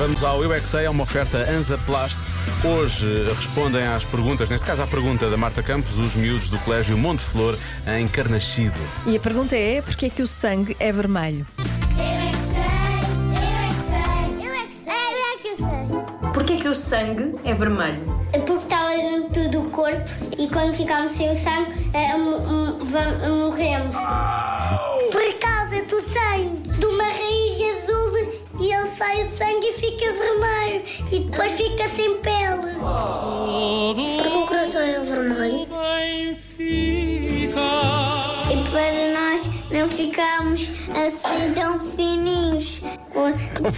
Vamos ao Eu é Sei, é uma oferta Anza Plast. Hoje eh, respondem às perguntas, neste caso à pergunta da Marta Campos, os miúdos do Colégio Monte Flor, em Carnaxide. E a pergunta é: porquê é que o sangue é vermelho? Eu é que sei, eu é que sei, eu é que sei, eu é que sei. Porquê que o sangue é vermelho? É porque estava dentro do corpo e quando ficamos sem o sangue va- morremos. Por sangue fica vermelho e depois fica sem pele. Porque o coração é vermelho. E para nós não ficarmos assim tão fininhos,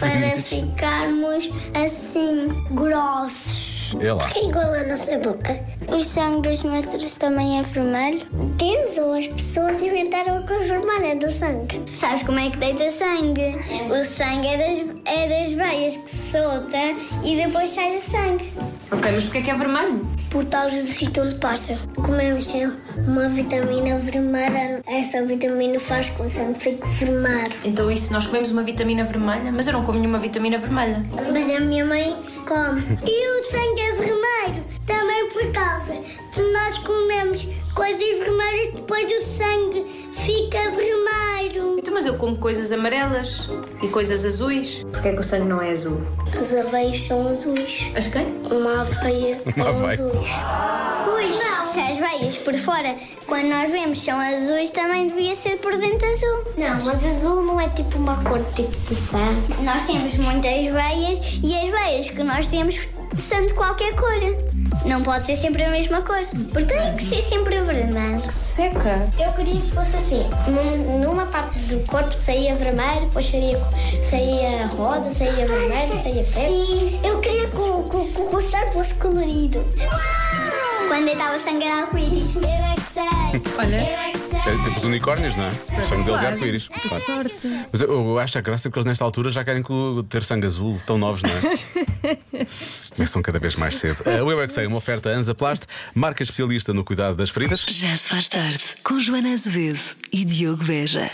para ficarmos assim grossos. É lá. Que é igual à nossa boca. O sangue dos monstros também é vermelho? Temos, ou as pessoas inventaram a cor vermelha do sangue. Sabes como é que deita sangue? O sangue é das, é das veias que se solta e depois sai o sangue. Ok, mas porquê que é vermelho? Por causa do sítio onde passa. Comemos uma vitamina vermelha, essa vitamina faz com que o sangue fique vermelho. Então isso, nós comemos uma vitamina vermelha, mas eu não como nenhuma vitamina vermelha. Mas a minha mãe come. E o sangue é vermelho também por causa de nós comemos coisas vermelhas depois o sangue fica vermelho. Então, mas eu como coisas amarelas e coisas azuis. Porquê que o sangue não é azul? As aveias são azuis. As quem? Uma aveia Uma são aveia. azuis. Pois, se as veias por fora, quando nós vemos, são azuis, também devia ser por dentro azul. Não, mas azul não é tipo uma cor tipo de sangue. Nós temos muitas veias e as veias que nós temos são de qualquer cor. Não pode ser sempre a mesma cor, porque tem que ser sempre vermelho. Seca. Eu queria que fosse assim. Num- Numa parte do corpo saía vermelho, depois saía, saía rosa, saía vermelho, saía preto. Eu queria que o, o- o fosse colorido. Quando eu estava sangue era arco-íris. Eu é que sei. Olha. Eu é que sei. É tipo os unicórnios, não é? O sangue deles é arco-íris. Que Claro. sorte! Mas eu, eu acho a graça porque eles nesta altura já querem ter sangue azul, tão novos, não é? Começam cada vez mais cedo. O Eu é que sei, uma oferta Anza Plast, marca especialista no cuidado das feridas. Já se faz tarde com Joana Azevedo e Diogo Beja.